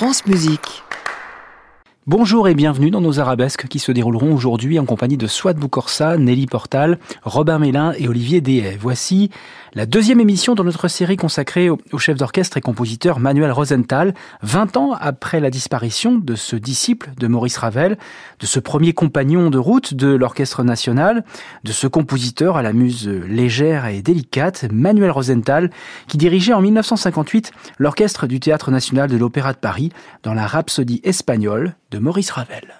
France Musique. Bonjour et bienvenue dans nos arabesques qui se dérouleront aujourd'hui en compagnie de Swat Boukorsa, Nelly Portal, Robin Mélin et Olivier Dehaye. Voici la deuxième émission de notre série consacrée au, chef d'orchestre et compositeur Manuel Rosenthal, 20 ans après la disparition de ce disciple de Maurice Ravel, de ce premier compagnon de route de l'orchestre national, de ce compositeur à la muse légère et délicate, Manuel Rosenthal, qui dirigeait en 1958 l'orchestre du Théâtre national de l'Opéra de Paris dans la Rhapsodie espagnole de Maurice Ravel.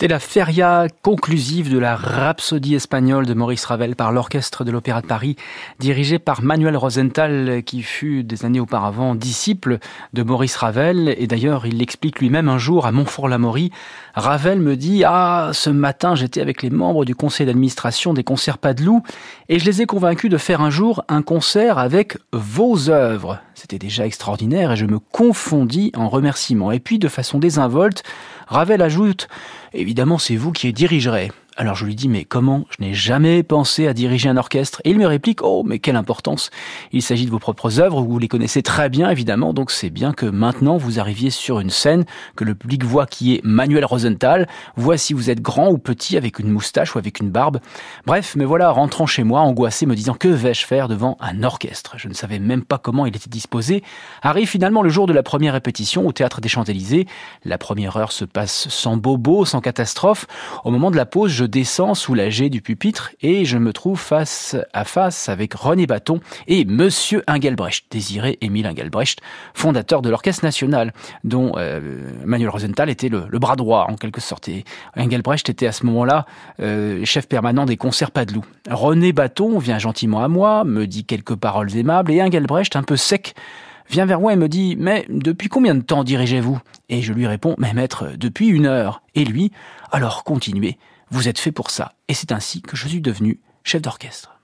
C'était la feria conclusive de la Rhapsodie espagnole de Maurice Ravel par l'Orchestre de l'Opéra de Paris, dirigé par Manuel Rosenthal, qui fut des années auparavant disciple de Maurice Ravel. Et d'ailleurs, il l'explique lui-même un jour à Montfort-l'Amaury. Ravel me dit, ah, ce matin, j'étais avec les membres du conseil d'administration des concerts Padeloup et je les ai convaincus de faire un jour un concert avec vos œuvres. C'était déjà extraordinaire et je me confondis en remerciements. Et puis, de façon désinvolte, Ravel ajoute Évidemment, c'est vous qui dirigerez. Alors je lui dis mais comment? Je n'ai jamais pensé à diriger un orchestre. Et il me réplique oh mais quelle importance Il s'agit de vos propres œuvres, vous les connaissez très bien évidemment, donc c'est bien que maintenant vous arriviez sur une scène, que le public voit qui est Manuel Rosenthal, voit si vous êtes grand ou petit, avec une moustache ou avec une barbe. Bref, mais voilà, rentrant chez moi, angoissé, me disant que vais-je faire devant un orchestre? Je ne savais même pas comment il était disposé. Arrive finalement le jour de la première répétition au théâtre des Champs-Élysées. La première heure se passe sans bobo, sans catastrophe. Au moment de la pause, je descends soulagé du pupitre et je me trouve face à face avec René Bâton et Monsieur Engelbrecht, désiré Émile Engelbrecht, fondateur de l'Orchestre National, dont euh, Manuel Rosenthal était le, bras droit en quelque sorte. Engelbrecht était à ce moment-là euh, chef permanent des concerts Padeloup. René Bâton vient gentiment à moi, me dit quelques paroles aimables et Engelbrecht, un peu sec, vient vers moi et me dit Mais depuis combien de temps dirigez-vous? Et je lui réponds Mais maître, depuis une heure. Et lui Alors continuez. Vous êtes fait pour ça. Et c'est ainsi que je suis devenu chef d'orchestre.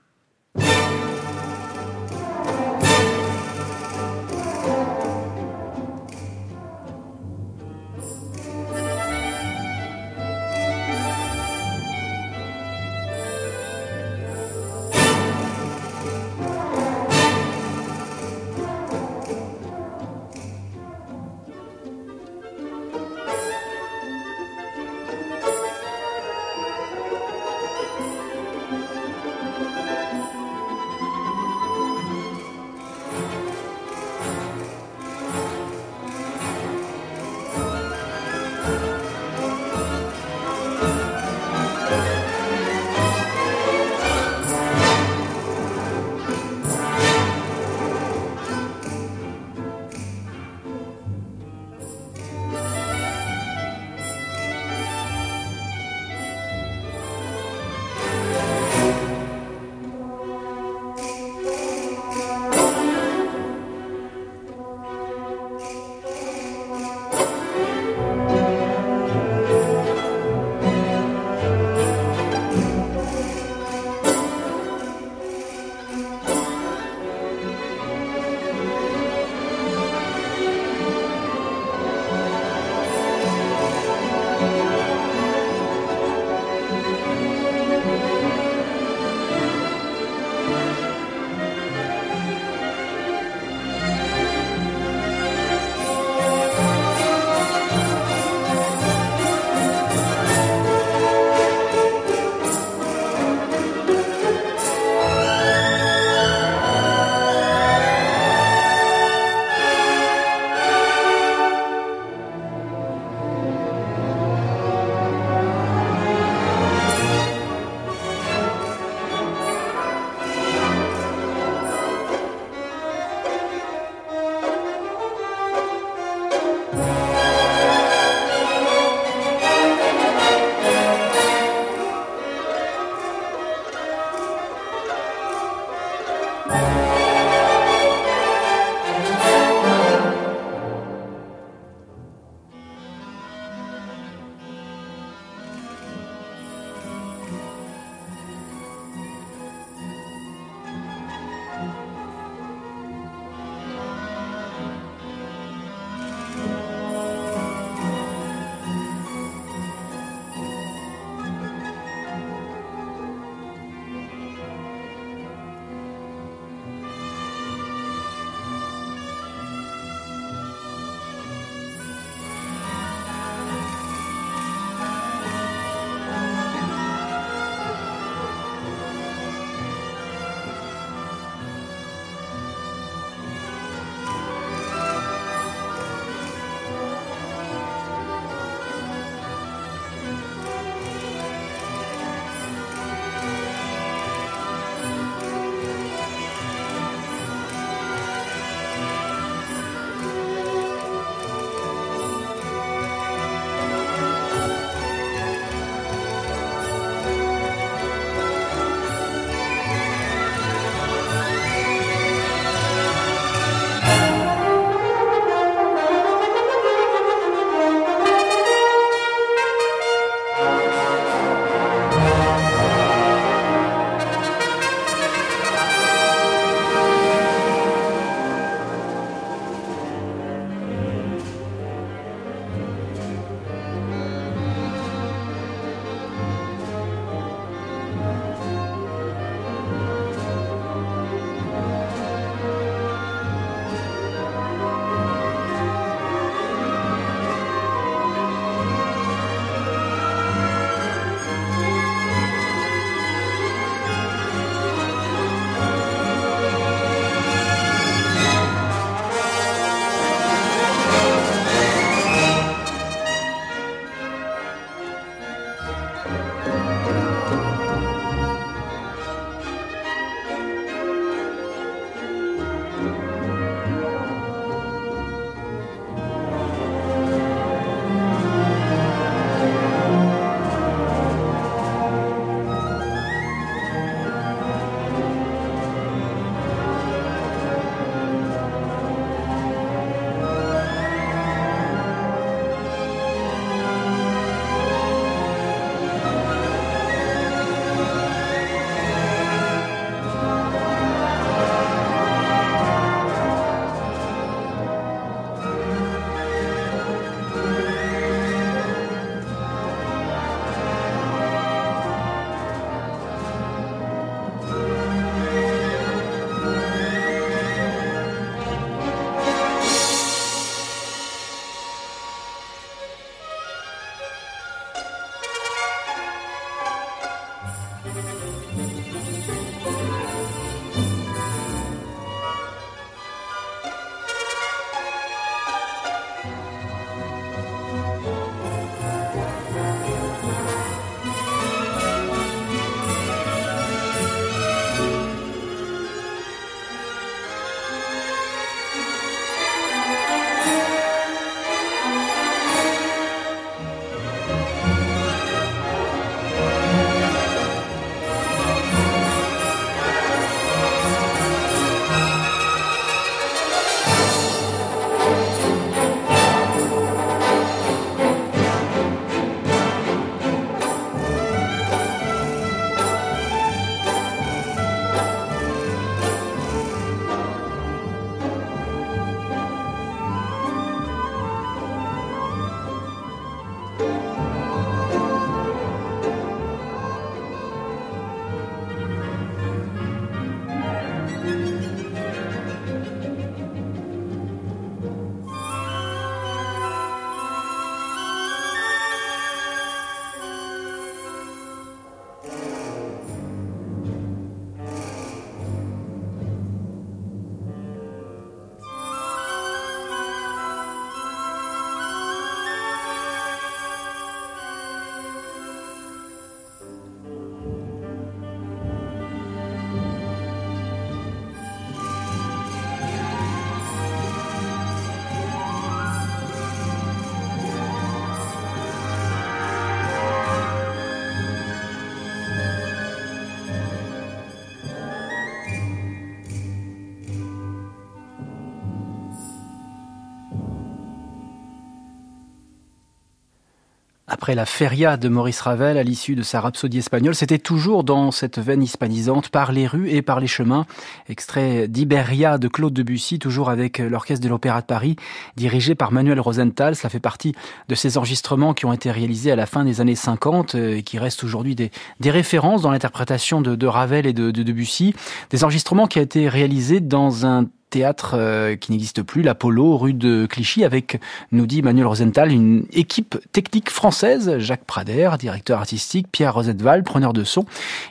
Après la feria de Maurice Ravel à l'issue de sa rhapsodie espagnole, c'était toujours dans cette veine hispanisante par les rues et par les chemins. Extrait d'Iberia de Claude Debussy, toujours avec l'orchestre de l'Opéra de Paris, dirigé par Manuel Rosenthal. Cela fait partie de ces enregistrements qui ont été réalisés à la fin des années 50 euh, et qui restent aujourd'hui des, des, références dans l'interprétation de, de, Ravel et de, de Debussy. Des enregistrements qui ont été réalisés dans un théâtre euh, qui n'existe plus, l'Apollo, rue de Clichy, avec, nous dit Manuel Rosenthal, une équipe technique française, Jacques Prader, directeur artistique, Pierre Rosetval, preneur de son,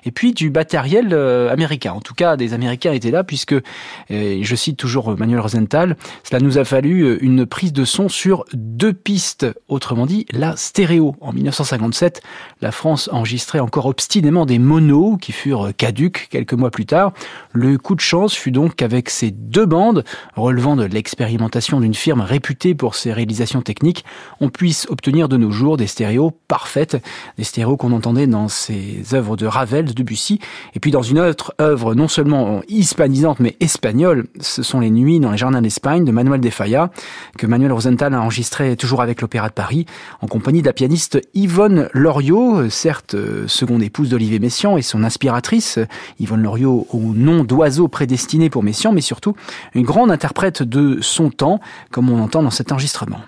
et puis du matériel euh, américain. En tout cas, des Américains étaient là, puisque, je cite toujours Manuel Rosenthal, cela nous a fallu euh, une prise de son sur deux pistes, autrement dit, la stéréo. En 1957, la France enregistrait encore obstinément des monos qui furent caduques quelques mois plus tard. Le coup de chance fut donc qu'avec ces deux bandes, relevant de l'expérimentation d'une firme réputée pour ses réalisations techniques, on puisse obtenir de nos jours des stéréos parfaites, des stéréos qu'on entendait dans ces œuvres de Ravel, de Debussy, et puis dans une autre œuvre non seulement hispanisante mais espagnole, ce sont les Nuits dans les jardins d'Espagne de Manuel de Falla, que Manuel Rosenthal a enregistré toujours avec l'Opéra de Paris, en compagnie de la pianiste Yvonne Loriot, certes seconde épouse d'Olivier Messiaen et son inspiratrice, Yvonne Loriot au nom d'oiseau prédestiné pour Messiaen, mais surtout une grande interprète de son temps, comme on entend dans cet enregistrement.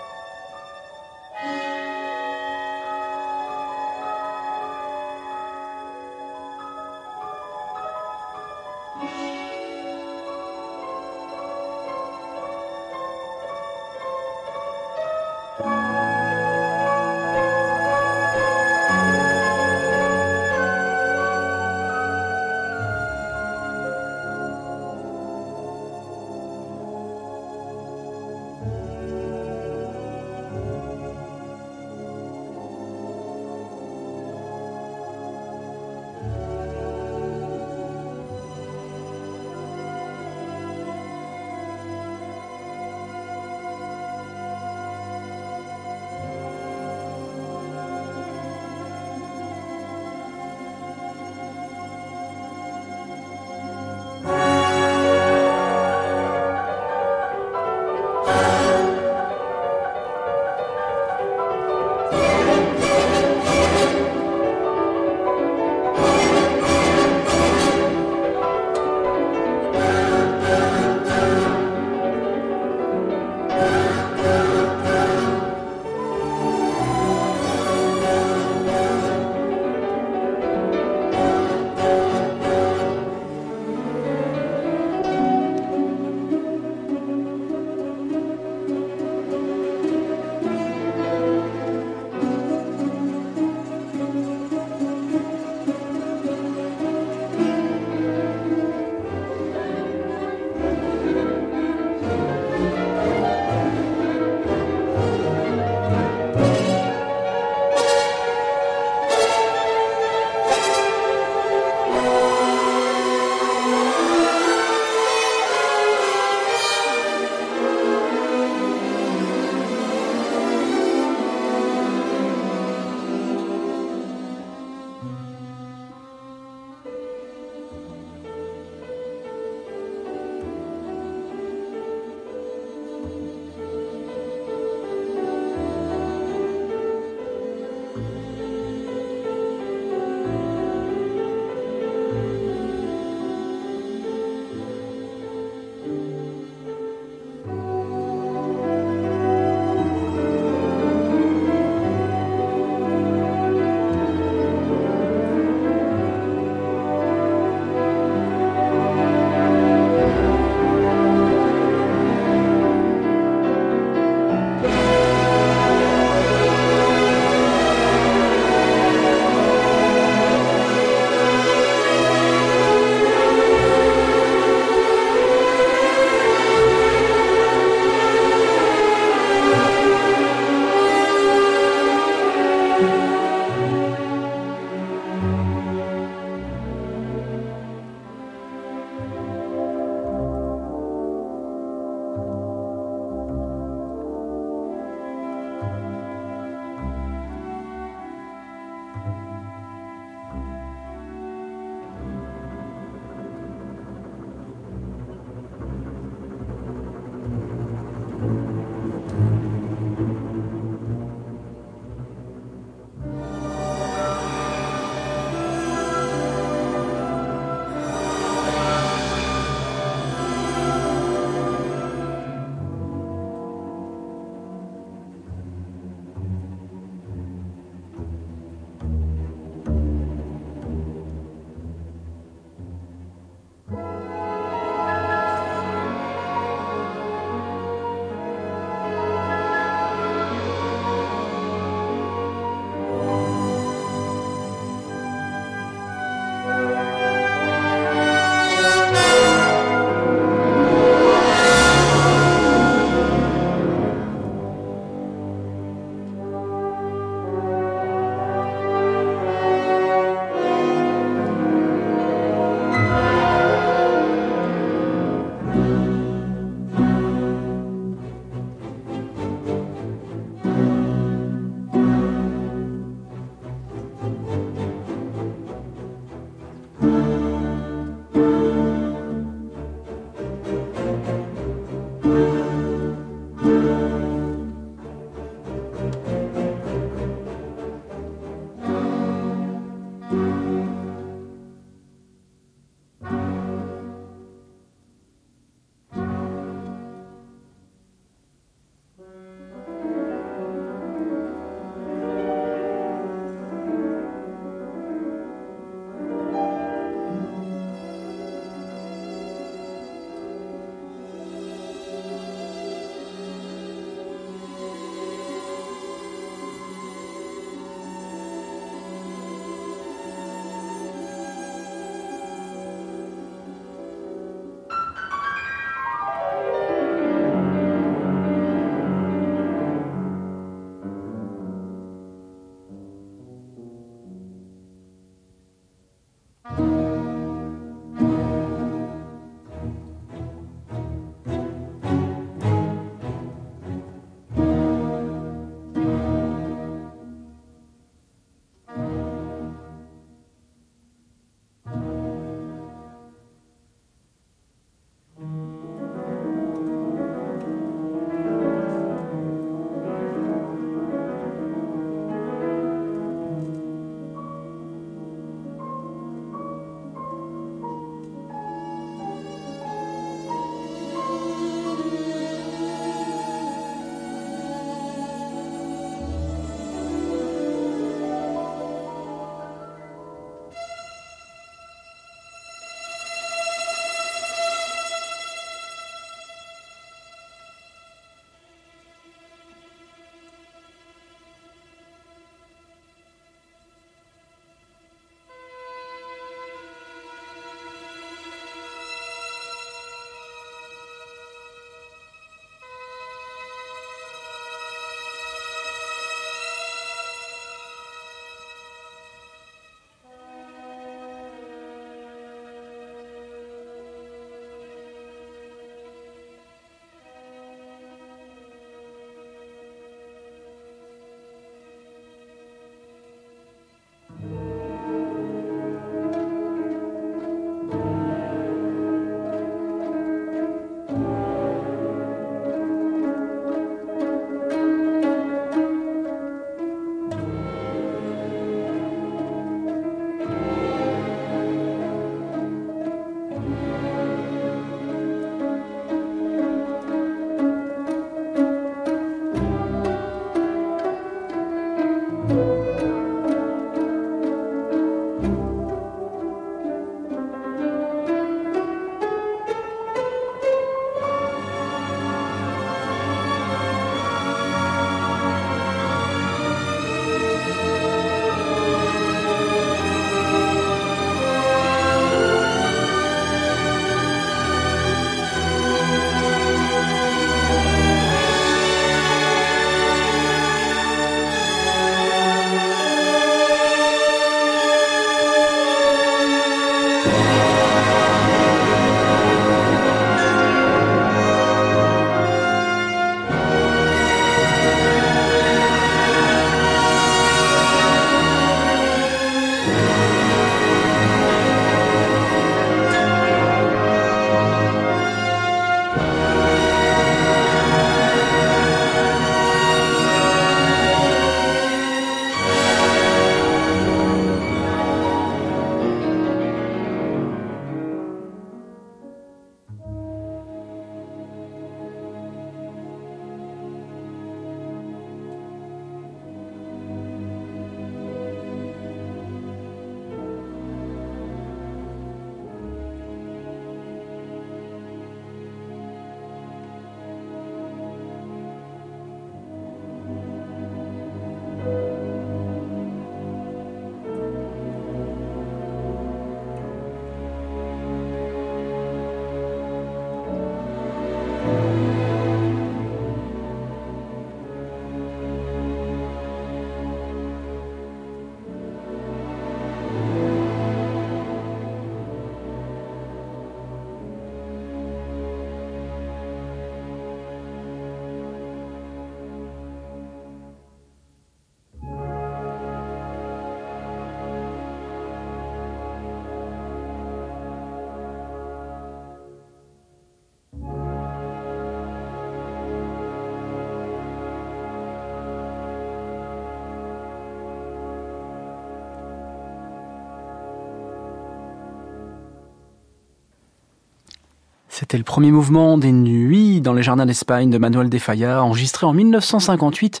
C'était le premier mouvement des Nuits dans les jardins d'Espagne de Manuel de Falla, enregistré en 1958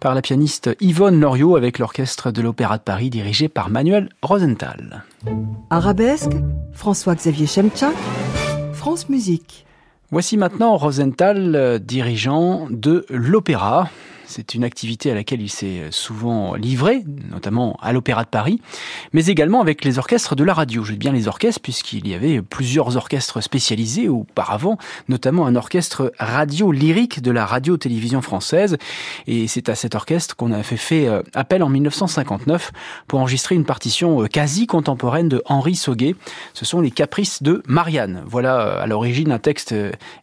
par la pianiste Yvonne Loriot avec l'orchestre de l'Opéra de Paris dirigé par Manuel Rosenthal. Arabesque, François-Xavier Chemchak, France Musique. Voici maintenant Rosenthal, euh, dirigeant de l'opéra. C'est une activité à laquelle il s'est souvent livré, notamment à l'Opéra de Paris, mais également avec les orchestres de la radio. Je dis bien les orchestres puisqu'il y avait plusieurs orchestres spécialisés auparavant, notamment un orchestre radio lyrique de la radio-télévision française. Et c'est à cet orchestre qu'on a fait, fait euh, appel en 1959 pour enregistrer une partition euh, quasi contemporaine de Henri Sauguet. Ce sont les Caprices de Marianne. Voilà euh, à l'origine un texte,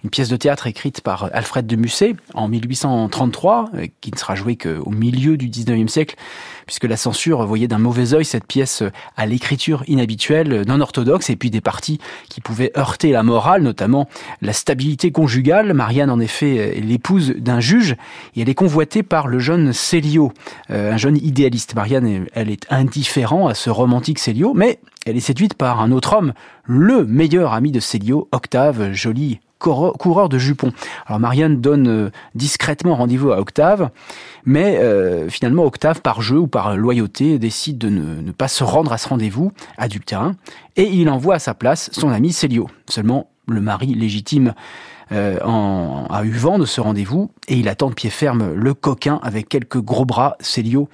une pièce de théâtre écrite par Alfred de Musset en 1833 qui ne sera joué qu'au milieu du 19e siècle, puisque la censure voyait d'un mauvais œil cette pièce à l'écriture inhabituelle, non orthodoxe, et puis des parties qui pouvaient heurter la morale, notamment la stabilité conjugale. Marianne, en effet, est l'épouse d'un juge, et elle est convoitée par le jeune Célio, euh, un jeune idéaliste. Marianne, elle est indifférent à ce romantique Célio, mais elle est séduite par un autre homme, le meilleur ami de Célio, Octave, joli coureur de jupons. Alors Marianne donne euh, discrètement rendez-vous à Octave, mais euh, finalement Octave, par jeu ou par loyauté, décide de ne, pas se rendre à ce rendez-vous adultérin, et il envoie à sa place son ami Célio. Seulement, le mari légitime en, a eu vent de ce rendez-vous et il attend de pied ferme le coquin avec quelques gros bras. Célio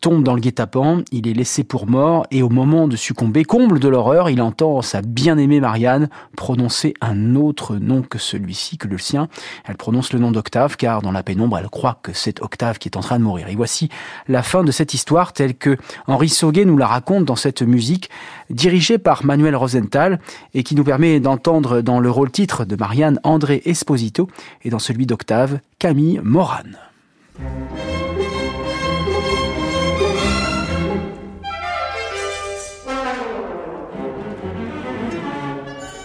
tombe dans le guet-apens, il est laissé pour mort et au moment de succomber, comble de l'horreur, il entend sa bien-aimée Marianne prononcer un autre nom que celui-ci, que le sien. Elle prononce le nom d'Octave car dans la pénombre, elle croit que c'est Octave qui est en train de mourir. Et voici la fin de cette histoire telle que Henri Sauguet nous la raconte dans cette musique dirigée par Manuel Rosenthal et qui nous permet d'entendre dans le rôle titre de Marianne André Esposito et dans celui d'Octave, Camille Morane.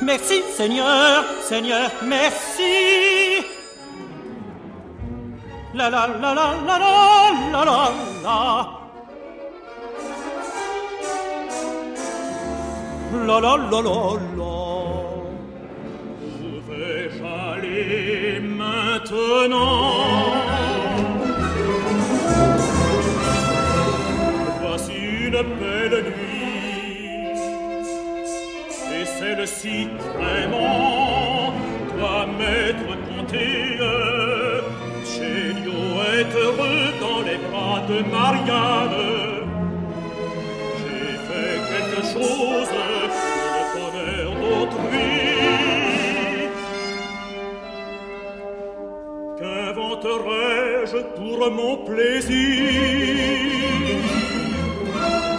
Merci Seigneur, Seigneur, merci. La la la la la la la la la. La la la la Et maintenant Voici une belle nuit. Et celle-ci vraiment Doit m'être comptée Chéliot est heureux dans les bras de Marianne. J'ai fait quelque chose Qu'inventerai-je pour mon plaisir?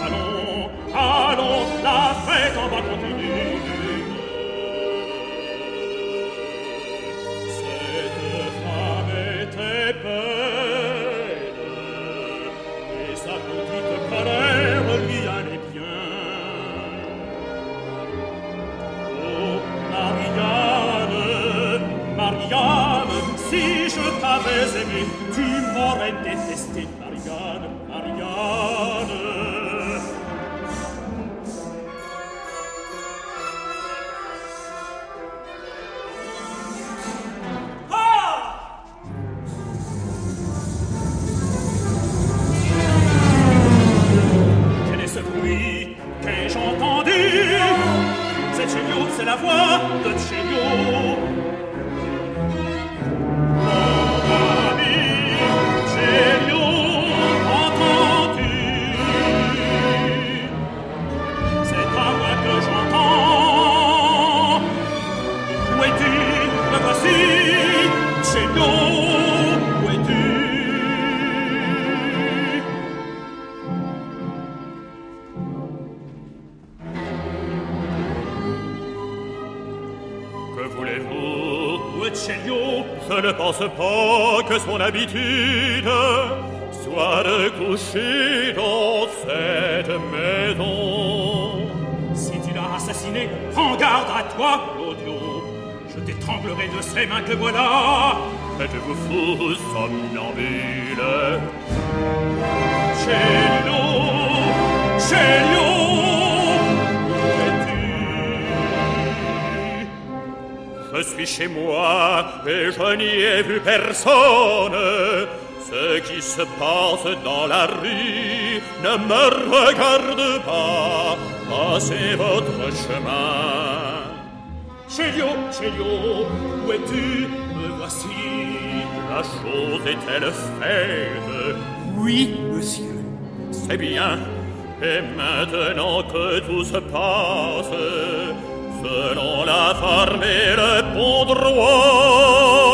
Allons, allons, la fête en va continuer pense pas que son habitude Soit de coucher dans cette maison. Si tu l'as assassiné, prends garde à toi, Claudio. Je t'étranglerai de ses mains que voilà. Faites-vous fou, somnambule. Celio Celio Où es-tu Je suis chez moi et je n'y ai vu personne. Ce qui se passe dans la rue ne me regarde pas. Passez votre chemin. Chelio, Chelio, où es-tu? Me voici. La chose est-elle faite? Oui, monsieur. C'est bien. Et maintenant que tout se passe, selon la forme et le bon droit,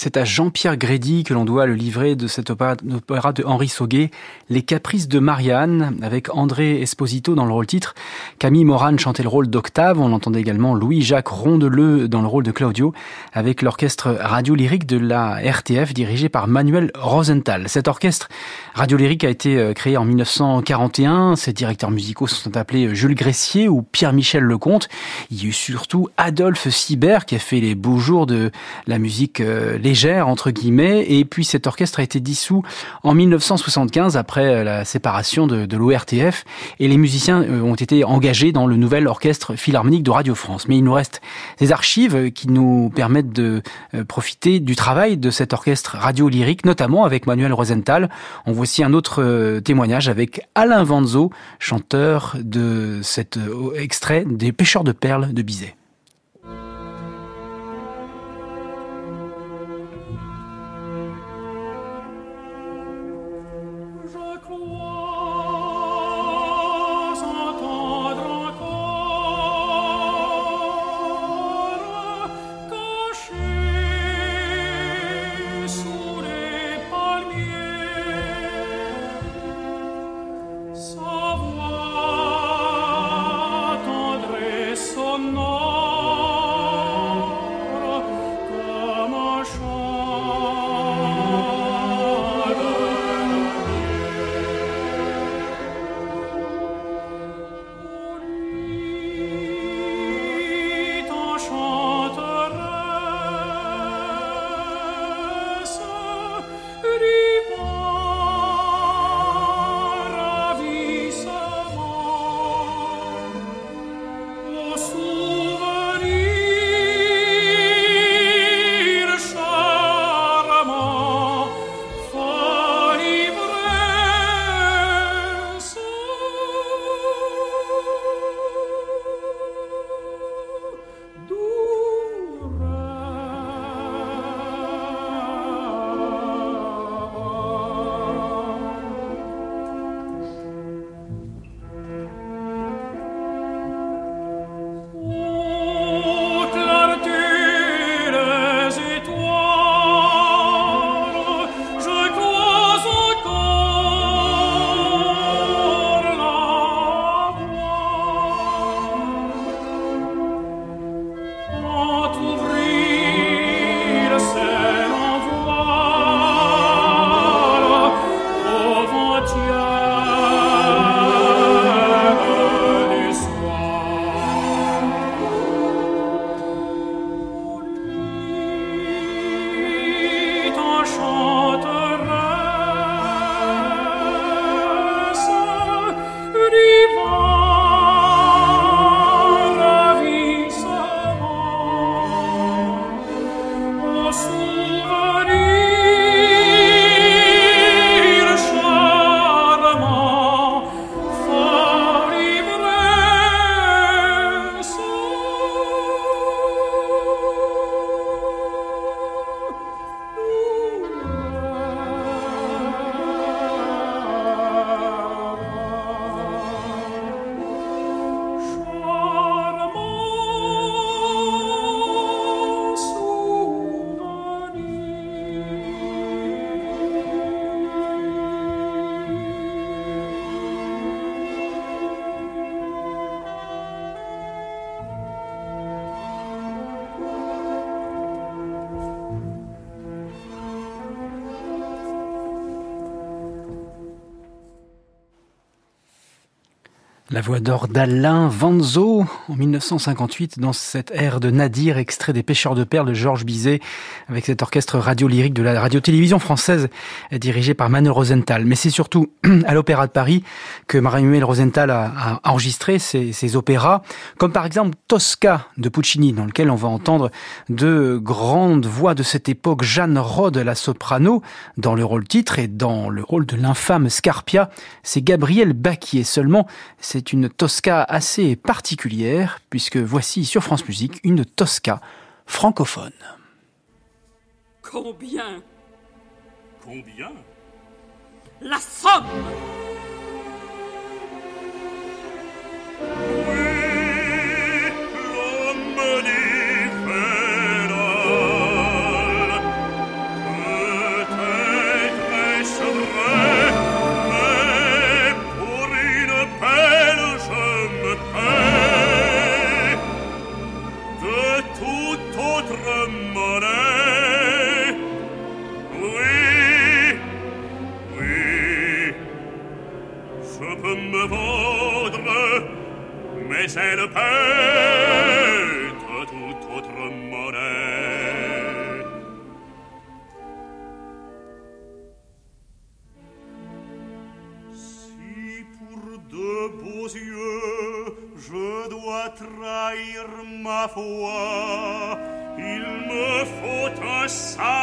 C'est à Jean-Pierre Grédy que l'on doit le livret de cet opéra, de Henri Sauguet, Les Caprices de Marianne, avec André Esposito dans le rôle titre. Camille Moran chantait le rôle d'Octave. On entendait également Louis-Jacques Rondeleu dans le rôle de Claudio, avec l'orchestre radio-lyrique de la RTF dirigé par Manuel Rosenthal. Cet orchestre radio-lyrique a été euh, créé en 1941. Ses directeurs musicaux sont appelés Jules Gressier ou Pierre-Michel Lecomte. Il y a eu surtout Adolphe Sibert qui a fait les beaux jours de la musique euh, légère entre guillemets et puis cet orchestre a été dissous en 1975 après euh, la séparation de, l'ORTF et les musiciens euh, ont été engagés dans le nouvel orchestre philharmonique de Radio France. Mais il nous reste des archives qui nous permettent de euh, profiter du travail de cet orchestre radio lyrique, notamment avec Manuel Rosenthal. Voit aussi un autre témoignage avec Alain Vanzo, chanteur de cet extrait des Pêcheurs de perles de Bizet. La voix d'or d'Alain Vanzo en 1958 dans cette ère de Nadir, extrait des Pêcheurs de perles de Georges Bizet, avec cet orchestre radio-lyrique de la radio-télévision française dirigé par Manuel Rosenthal. Mais c'est surtout à l'Opéra de Paris que Marie-Muel Rosenthal a, enregistré ses, opéras, comme par exemple Tosca de Puccini, dans lequel on va entendre de grandes voix de cette époque, Jeanne Rode, la soprano, dans le rôle titre, et dans le rôle de l'infâme Scarpia, c'est Gabriel Baquier seulement. C'est une Tosca assez particulière, puisque voici sur France Musique une Tosca francophone. Combien? Combien? La somme il me faut un sac.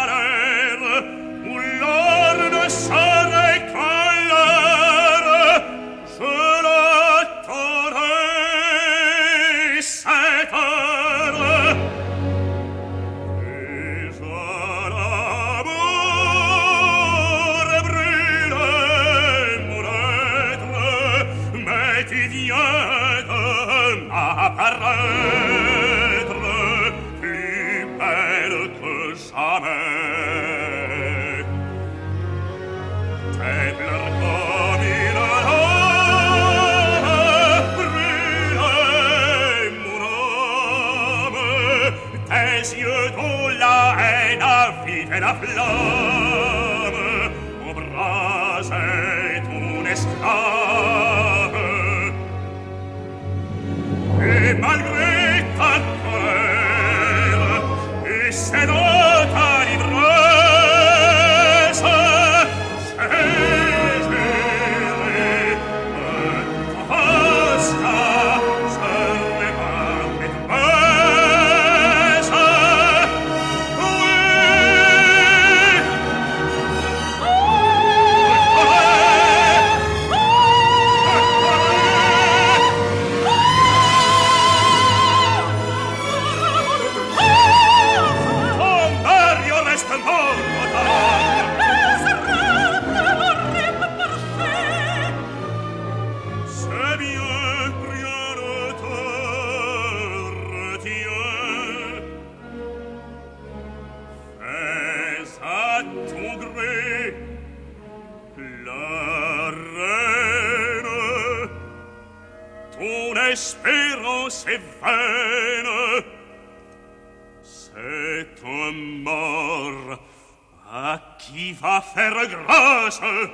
dolce vene se tu um mor a chi va fer grâce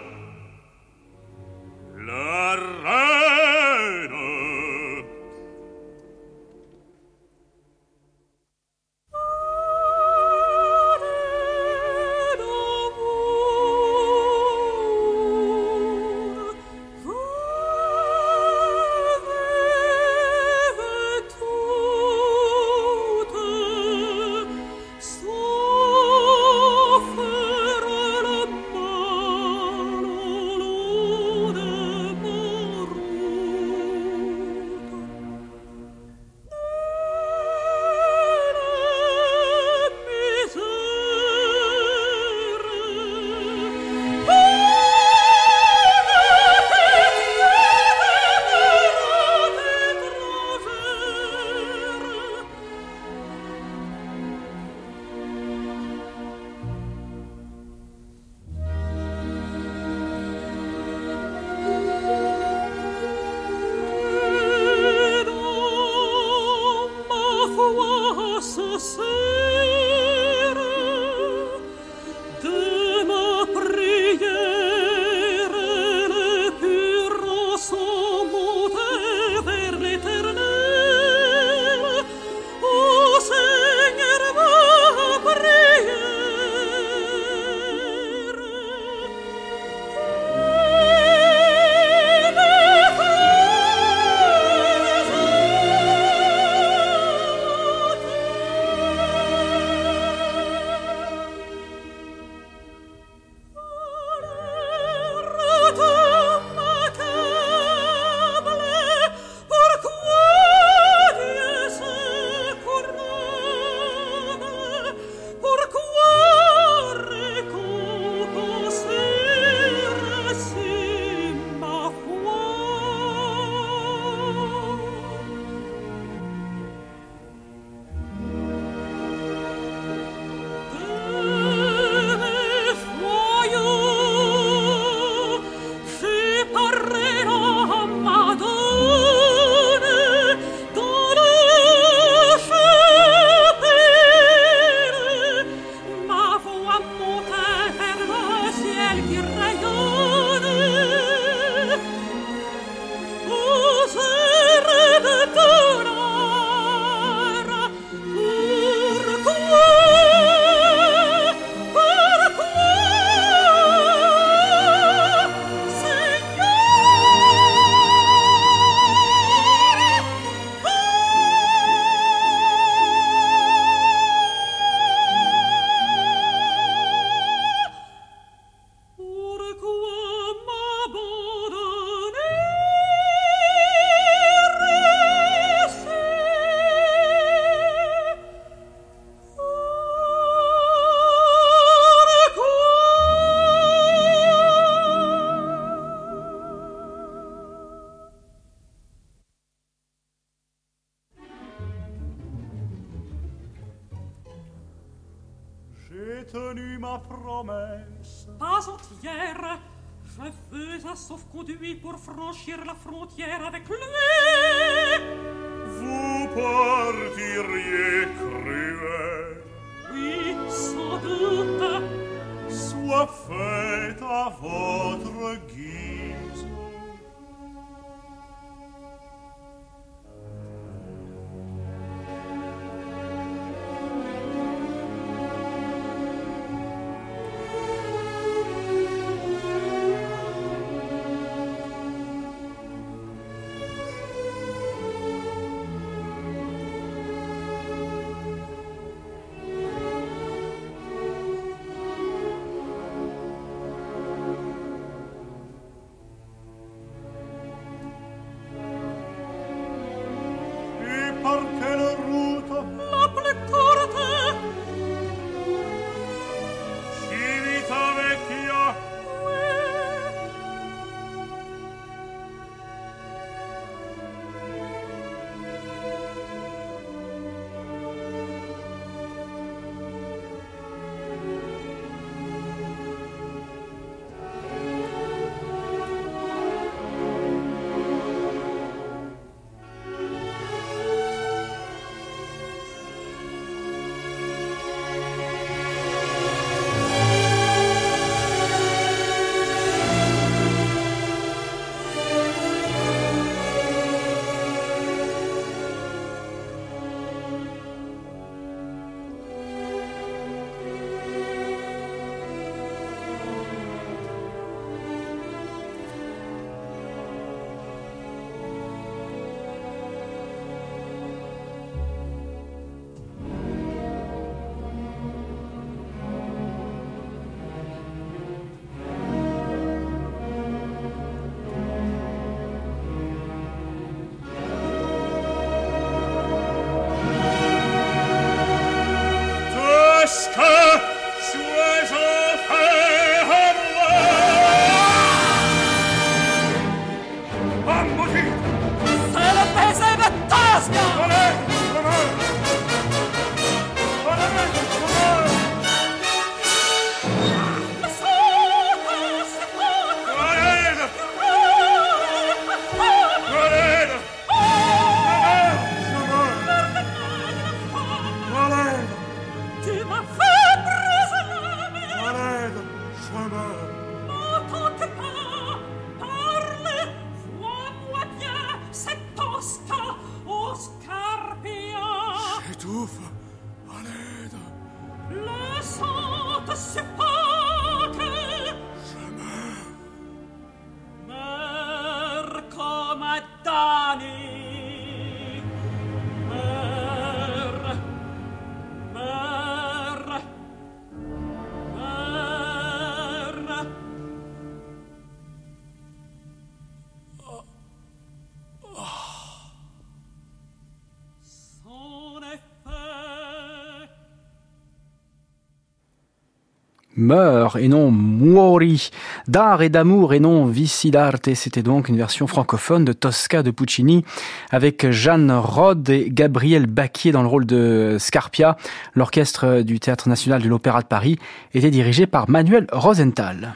Meurt et non muori, d'art et d'amour et non vicidarte. C'était donc une version francophone de Tosca de Puccini avec Jeanne Rode et Gabriel Baquier dans le rôle de Scarpia. L'orchestre du Théâtre National de l'Opéra de Paris était dirigé par Manuel Rosenthal.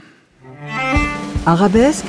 Arabesque,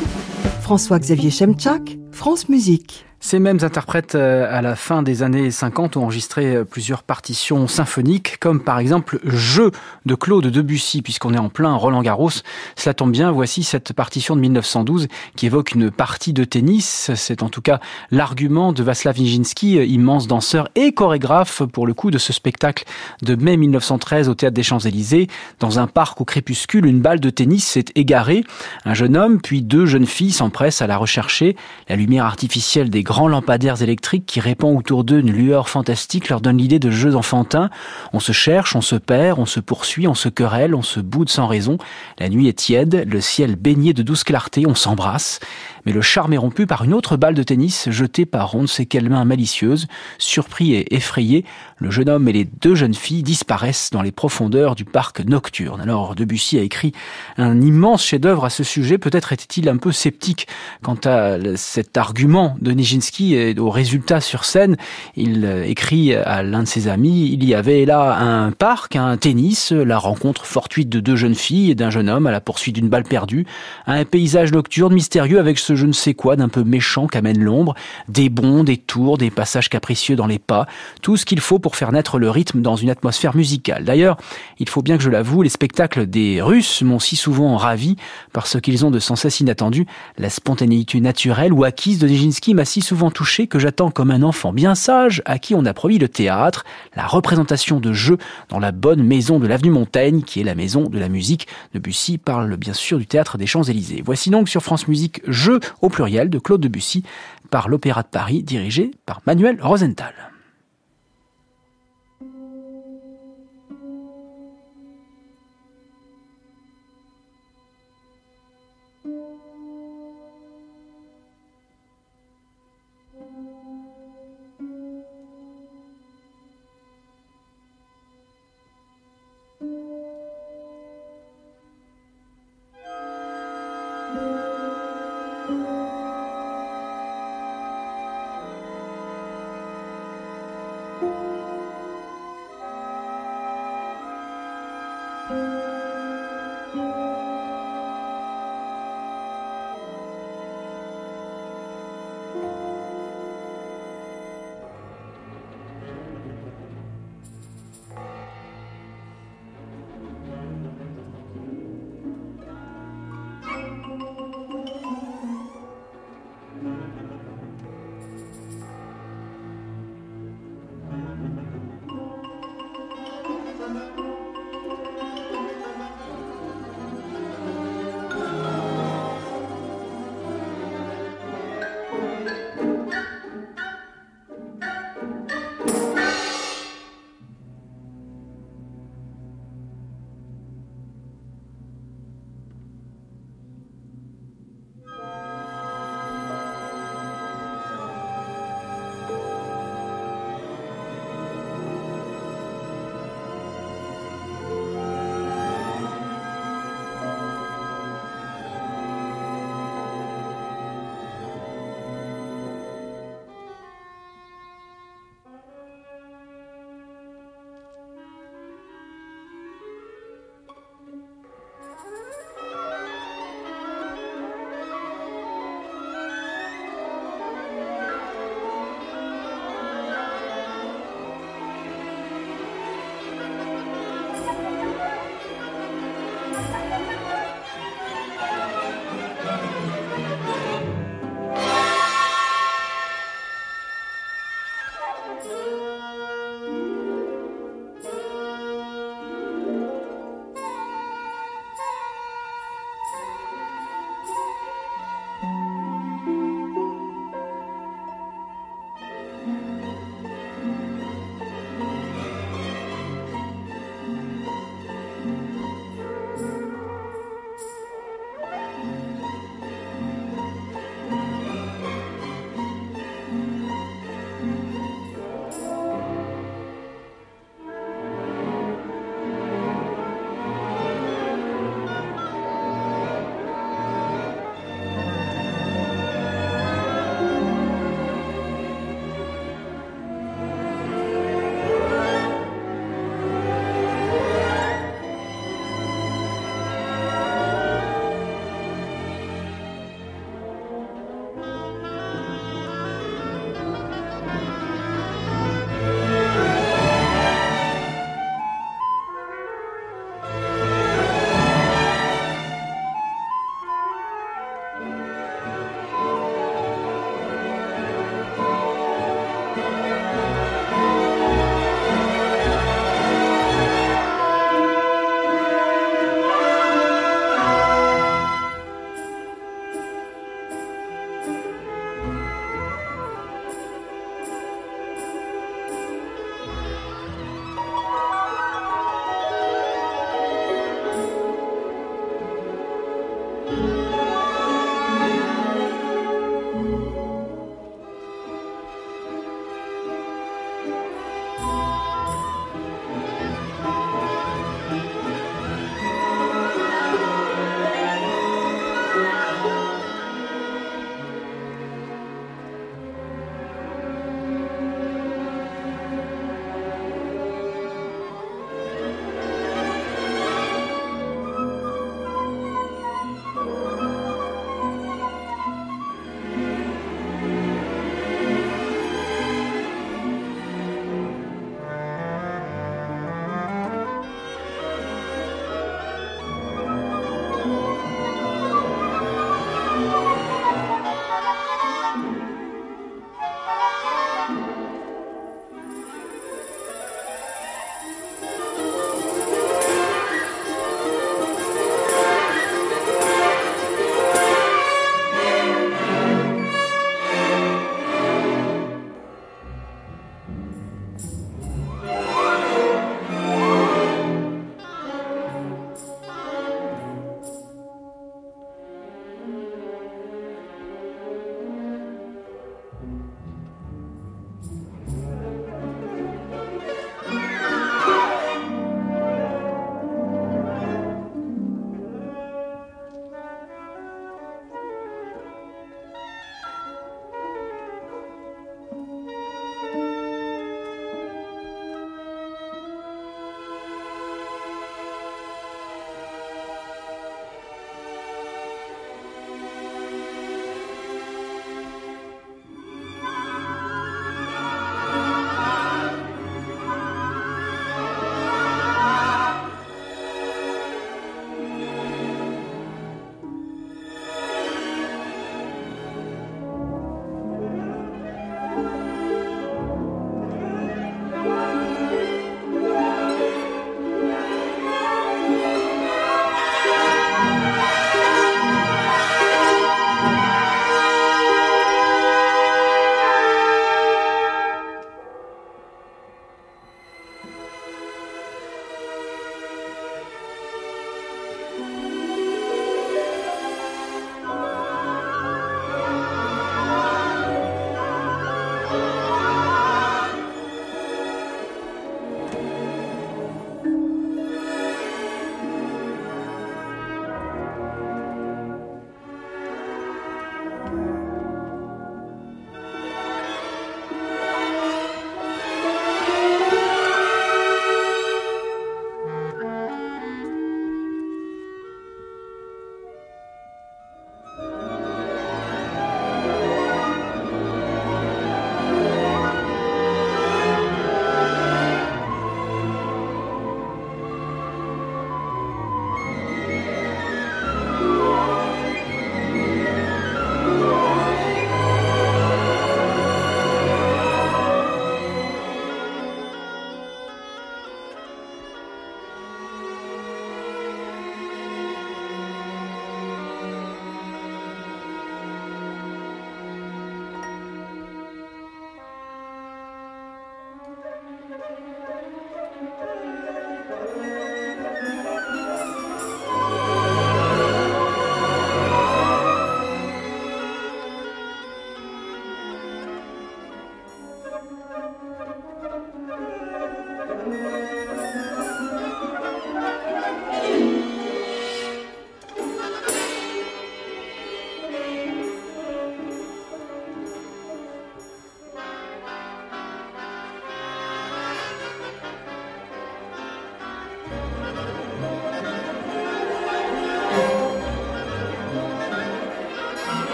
François-Xavier Chemchak, France Musique. Ces mêmes interprètes euh, à la fin des années 50 ont enregistré euh, plusieurs partitions symphoniques, comme par exemple Jeu de Claude Debussy, puisqu'on est en plein Roland Garros. Cela tombe bien, voici cette partition de 1912 qui évoque une partie de tennis. C'est en tout cas l'argument de Václav Nijinsky, immense danseur et chorégraphe pour le coup de ce spectacle de mai 1913 au Théâtre des Champs-Élysées. Dans un parc au crépuscule, une balle de tennis s'est égarée. Un jeune homme, puis deux jeunes filles s'empressent à la rechercher. La lumière artificielle des grands lampadaires électriques qui répand autour d'eux une lueur fantastique leur donne l'idée de jeux enfantins. On se cherche, on se perd, on se poursuit, on se querelle, on se boude sans raison. La nuit est tiède, le ciel baigné de douce clarté, on s'embrasse. Mais le charme est rompu par une autre balle de tennis jetée par on ne sait quelle main malicieuse. Surpris et effrayé, le jeune homme et les deux jeunes filles disparaissent dans les profondeurs du parc nocturne. Alors Debussy a écrit un immense chef-d'œuvre à ce sujet. Peut-être était-il un peu sceptique quant à cet argument de Nijinsky et au résultat sur scène. Il écrit à l'un de ses amis, il y avait là un parc, un tennis, la rencontre fortuite de deux jeunes filles et d'un jeune homme à la poursuite d'une balle perdue, un paysage nocturne mystérieux avec ce je ne sais quoi d'un peu méchant qu'amène l'ombre, des bonds, des tours, des passages capricieux dans les pas, tout ce qu'il faut pour faire naître le rythme dans une atmosphère musicale. D'ailleurs, il faut bien que je l'avoue, les spectacles des Russes m'ont si souvent ravi parce qu'ils ont de sans cesse inattendu la spontanéité naturelle ou acquise de Nijinsky m'a si souvent touché que j'attends comme un enfant bien sage à qui on a promis le théâtre, la représentation de jeux dans la bonne maison de l'avenue Montaigne qui est la maison de la musique. Debussy parle bien sûr du théâtre des Champs-Élysées. Voici donc sur France Musique Jeux au pluriel de Claude Debussy par l'Opéra de Paris dirigé par Manuel Rosenthal.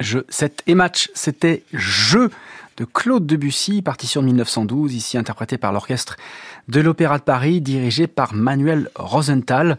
Je, cet et match, c'était Je de Claude Debussy, partition de 1912, ici interprétée par l'orchestre de l'Opéra de Paris, dirigé par Manuel Rosenthal,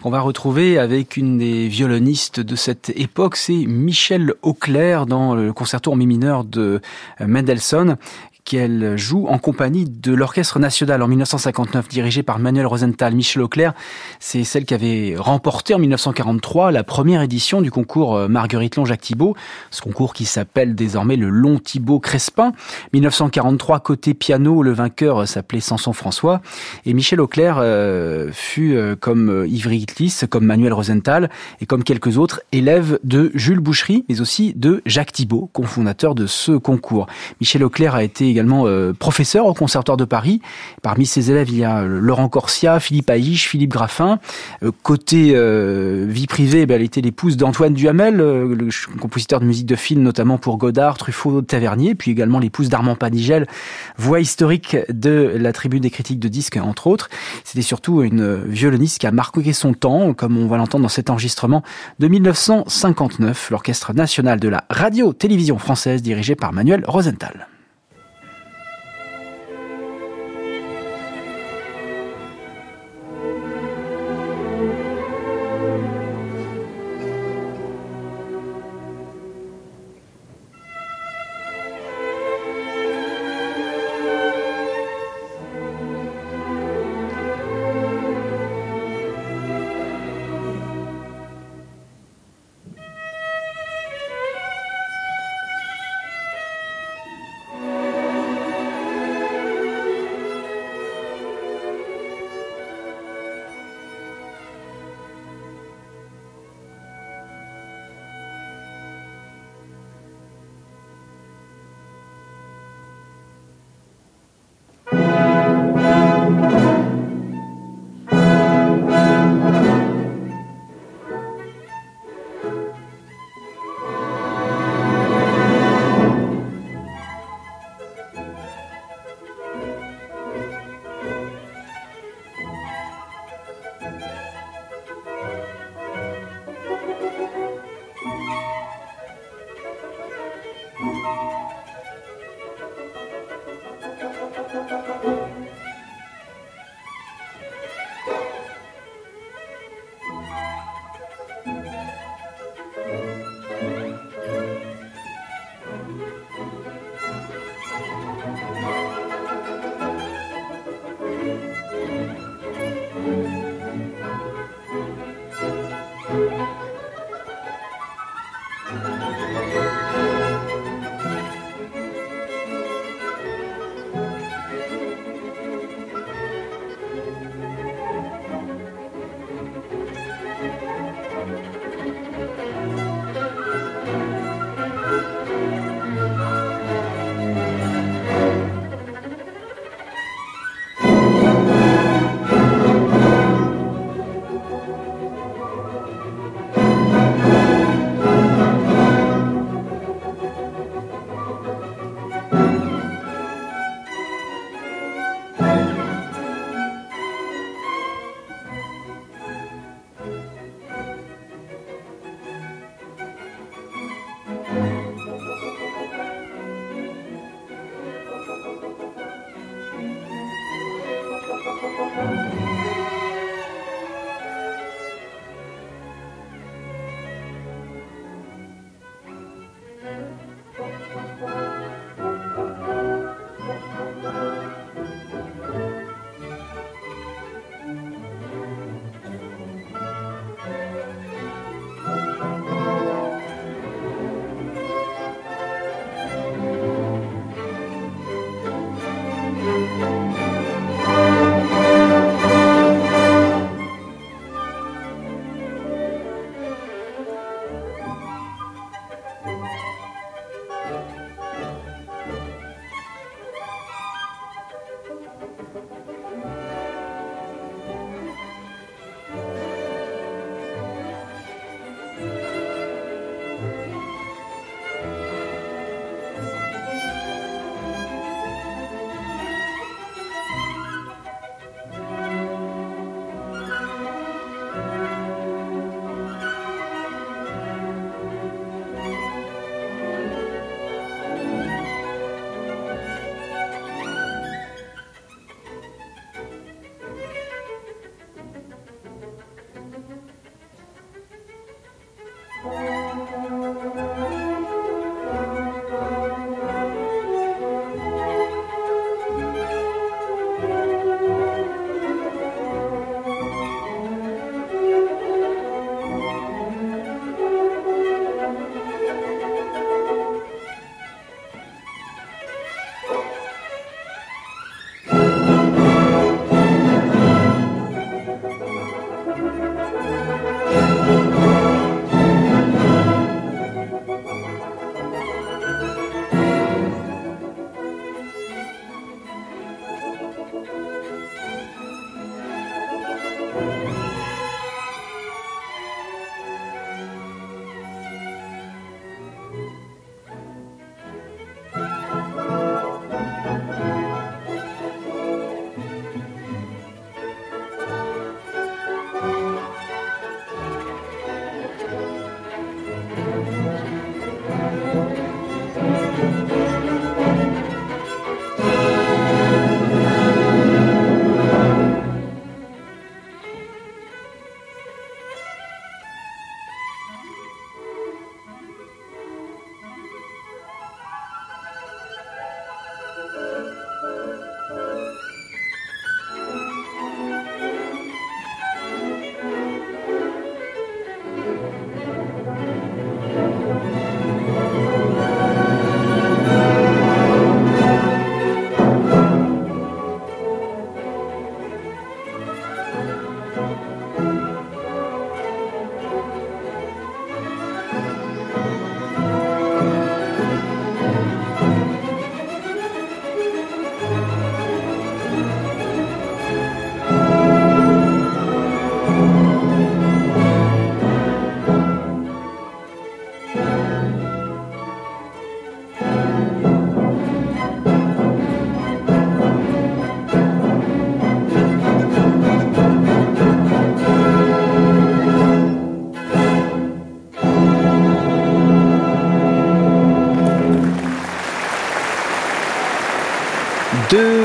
qu'on va retrouver avec une des violonistes de cette époque, c'est Michel Auclair dans le concerto en mi mineur de Mendelssohn, qu'elle joue en compagnie de l'Orchestre National en 1959, dirigé par Manuel Rosenthal. Michel Auclair, c'est celle qui avait remporté en 1943 la première édition du concours euh, Marguerite Long-Jacques Thibault, ce concours qui s'appelle désormais le Long Thibault Crespin. 1943, côté piano, le vainqueur euh, s'appelait Samson François. Et Michel Auclair euh, fut, comme Ivry Gitlis, comme Manuel Rosenthal et comme quelques autres, élève de Jules Boucherie, mais aussi de Jacques Thibault, cofondateur de ce concours. Michel Auclair a été également euh, professeur au Conservatoire de Paris. Parmi ses élèves, il y a euh, Laurent Corsia, Philippe Aïch, Philippe Graffin. Euh, côté vie privée, ben, elle était l'épouse d'Antoine Duhamel, compositeur de musique de film, notamment pour Godard, Truffaut, Tavernier, puis également l'épouse d'Armand Panigel, voix historique de la tribune des critiques de disques, entre autres. C'était surtout une violoniste qui a marqué son temps, comme on va l'entendre dans cet enregistrement de 1959, l'Orchestre national de la radio-télévision française dirigé par Manuel Rosenthal.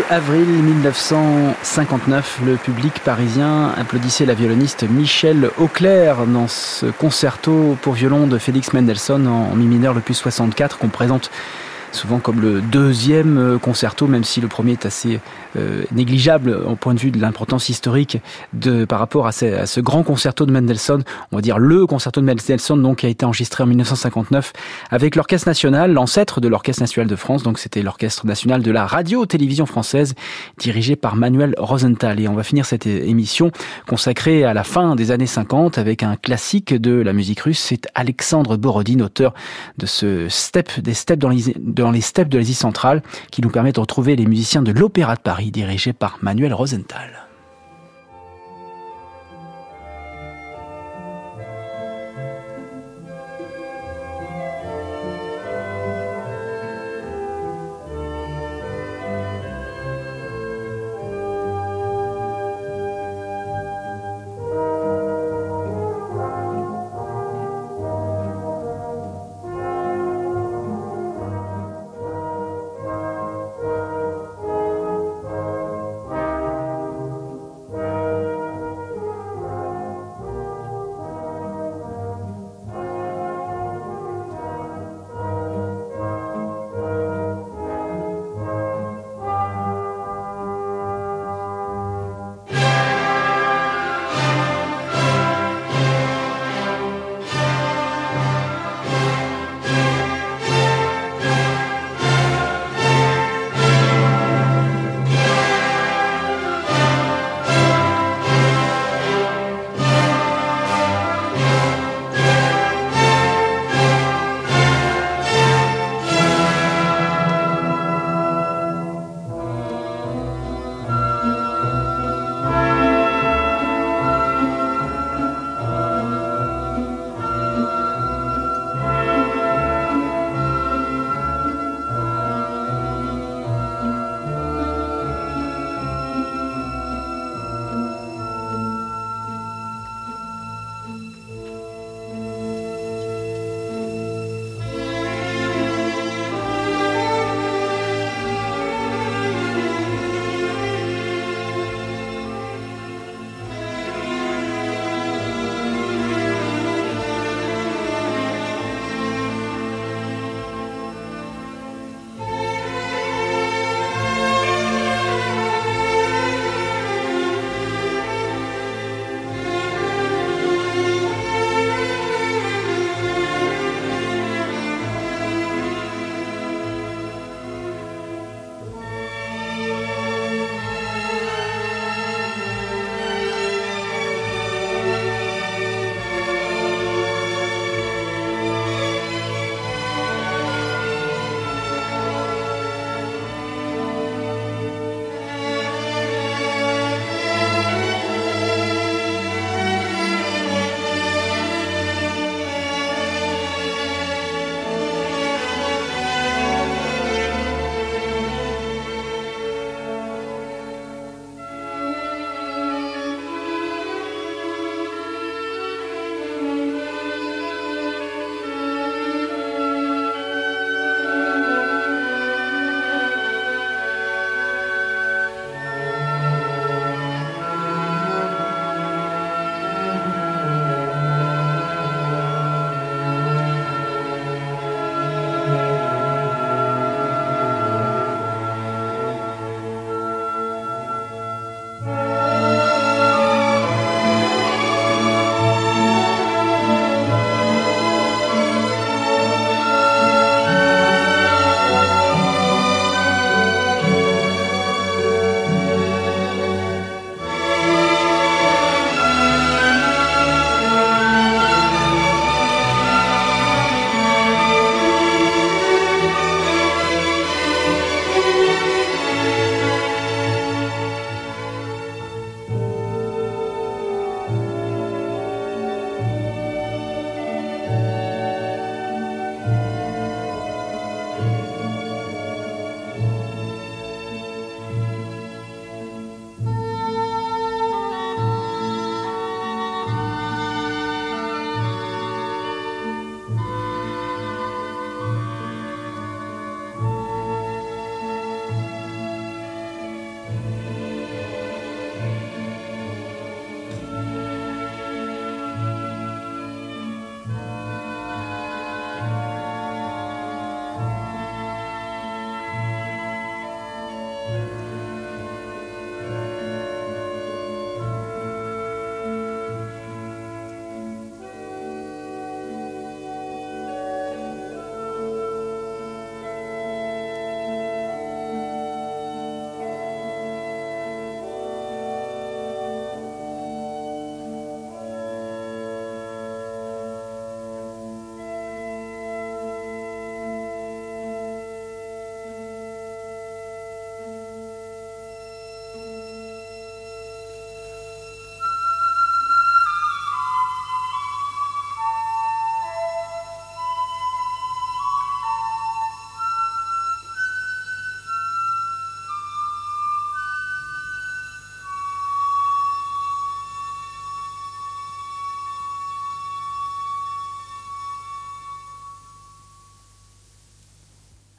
Avril 1959, le public parisien applaudissait la violoniste Michelle Auclair dans ce concerto pour violon de Félix Mendelssohn en mi mineur le plus 64 qu'on présente souvent comme le deuxième euh, concerto, même si le premier est assez euh, négligeable au point de vue de l'importance historique de, par rapport à ce, grand concerto de Mendelssohn, on va dire le concerto de Mendelssohn, donc qui a été enregistré en 1959 avec l'Orchestre National, l'ancêtre de l'Orchestre National de France, donc c'était l'Orchestre National de la Radio-Télévision Française, dirigé par Manuel Rosenthal. Et on va finir cette émission consacrée à la fin des années 50 avec un classique de la musique russe, c'est Alexandre Borodin, auteur de ce step, des steps dans dans les steppes de l'Asie centrale qui nous permet de retrouver les musiciens de l'Opéra de Paris dirigés par Manuel Rosenthal.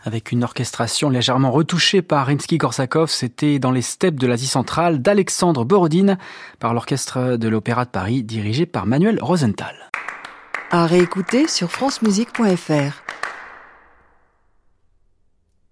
Avec une orchestration légèrement retouchée par Rimsky-Korsakov. C'était dans les steppes de l'Asie centrale d'Alexandre Borodine par l'orchestre de l'Opéra de Paris dirigé par Manuel Rosenthal. À réécouter sur francemusique.fr.